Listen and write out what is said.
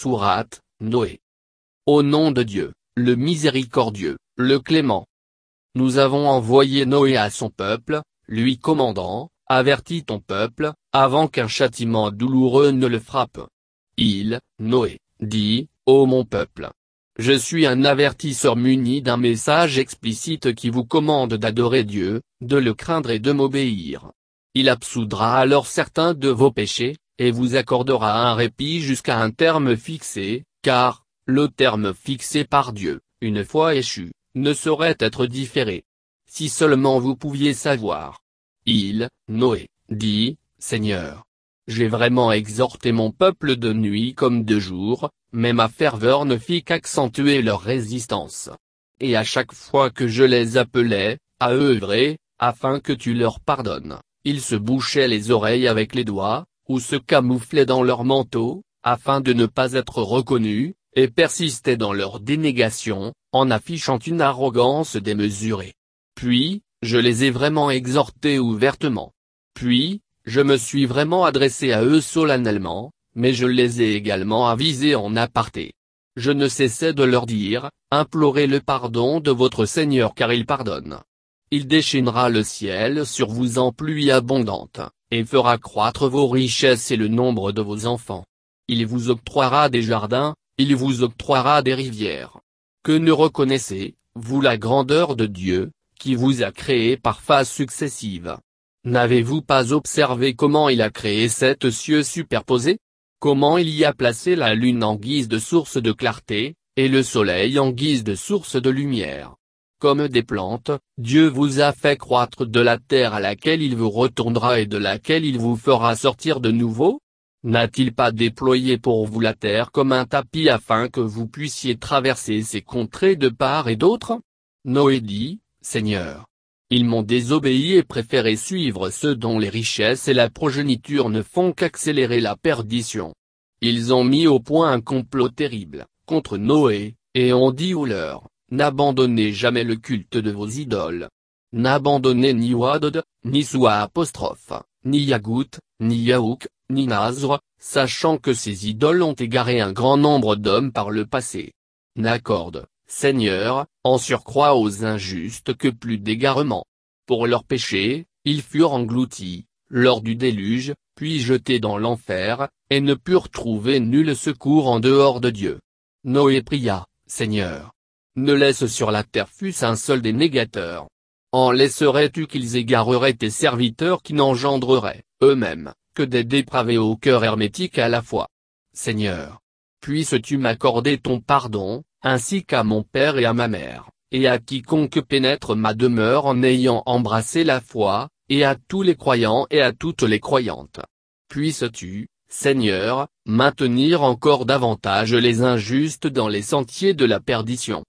Sourate, Noé. Au nom de Dieu, le miséricordieux, le clément. Nous avons envoyé Noé à son peuple, lui commandant, avertis ton peuple, avant qu'un châtiment douloureux ne le frappe. Il, Noé, dit, Ô mon peuple. Je suis un avertisseur muni d'un message explicite qui vous commande d'adorer Dieu, de le craindre et de m'obéir. Il absoudra alors certains de vos péchés, et vous accordera un répit jusqu'à un terme fixé, car, le terme fixé par Dieu, une fois échu, ne saurait être différé. Si seulement vous pouviez savoir. Il, Noé, dit, Seigneur. J'ai vraiment exhorté mon peuple de nuit comme de jour, mais ma ferveur ne fit qu'accentuer leur résistance. Et à chaque fois que je les appelais, à œuvrer, afin que tu leur pardonnes, ils se bouchaient les oreilles avec les doigts, ou se camouflaient dans leur manteau, afin de ne pas être reconnus, et persistaient dans leur dénégation, en affichant une arrogance démesurée. Puis, je les ai vraiment exhortés ouvertement. Puis, je me suis vraiment adressé à eux solennellement, mais je les ai également avisés en aparté. Je ne cessais de leur dire, implorez le pardon de votre Seigneur car il pardonne. Il déchaînera le ciel sur vous en pluie abondante, et fera croître vos richesses et le nombre de vos enfants. Il vous octroiera des jardins, il vous octroiera des rivières. Que ne reconnaissez, vous la grandeur de Dieu, qui vous a créé par phases successives? N'avez-vous pas observé comment il a créé sept cieux superposés? Comment il y a placé la lune en guise de source de clarté, et le soleil en guise de source de lumière? Comme des plantes, Dieu vous a fait croître de la terre à laquelle il vous retournera et de laquelle il vous fera sortir de nouveau? N'a-t-il pas déployé pour vous la terre comme un tapis afin que vous puissiez traverser ces contrées de part et d'autre? Noé dit, Seigneur. Ils m'ont désobéi et préféré suivre ceux dont les richesses et la progéniture ne font qu'accélérer la perdition. Ils ont mis au point un complot terrible, contre Noé, et ont dit aux leurs, N'abandonnez jamais le culte de vos idoles. N'abandonnez ni Wadod, ni Soua ni Yagout, ni Yaouk, ni Nazr, sachant que ces idoles ont égaré un grand nombre d'hommes par le passé. N'accorde, Seigneur, en surcroît aux injustes que plus d'égarement. Pour leurs péchés, ils furent engloutis, lors du déluge, puis jetés dans l'enfer, et ne purent trouver nul secours en dehors de Dieu. Noé pria, Seigneur, ne laisse sur la terre fût-ce un seul des négateurs. En laisserais-tu qu'ils égareraient tes serviteurs qui n'engendreraient, eux-mêmes, que des dépravés au cœur hermétique à la fois Seigneur. Puisses-tu m'accorder ton pardon, ainsi qu'à mon père et à ma mère, et à quiconque pénètre ma demeure en ayant embrassé la foi, et à tous les croyants et à toutes les croyantes? Puisses-tu, Seigneur, maintenir encore davantage les injustes dans les sentiers de la perdition?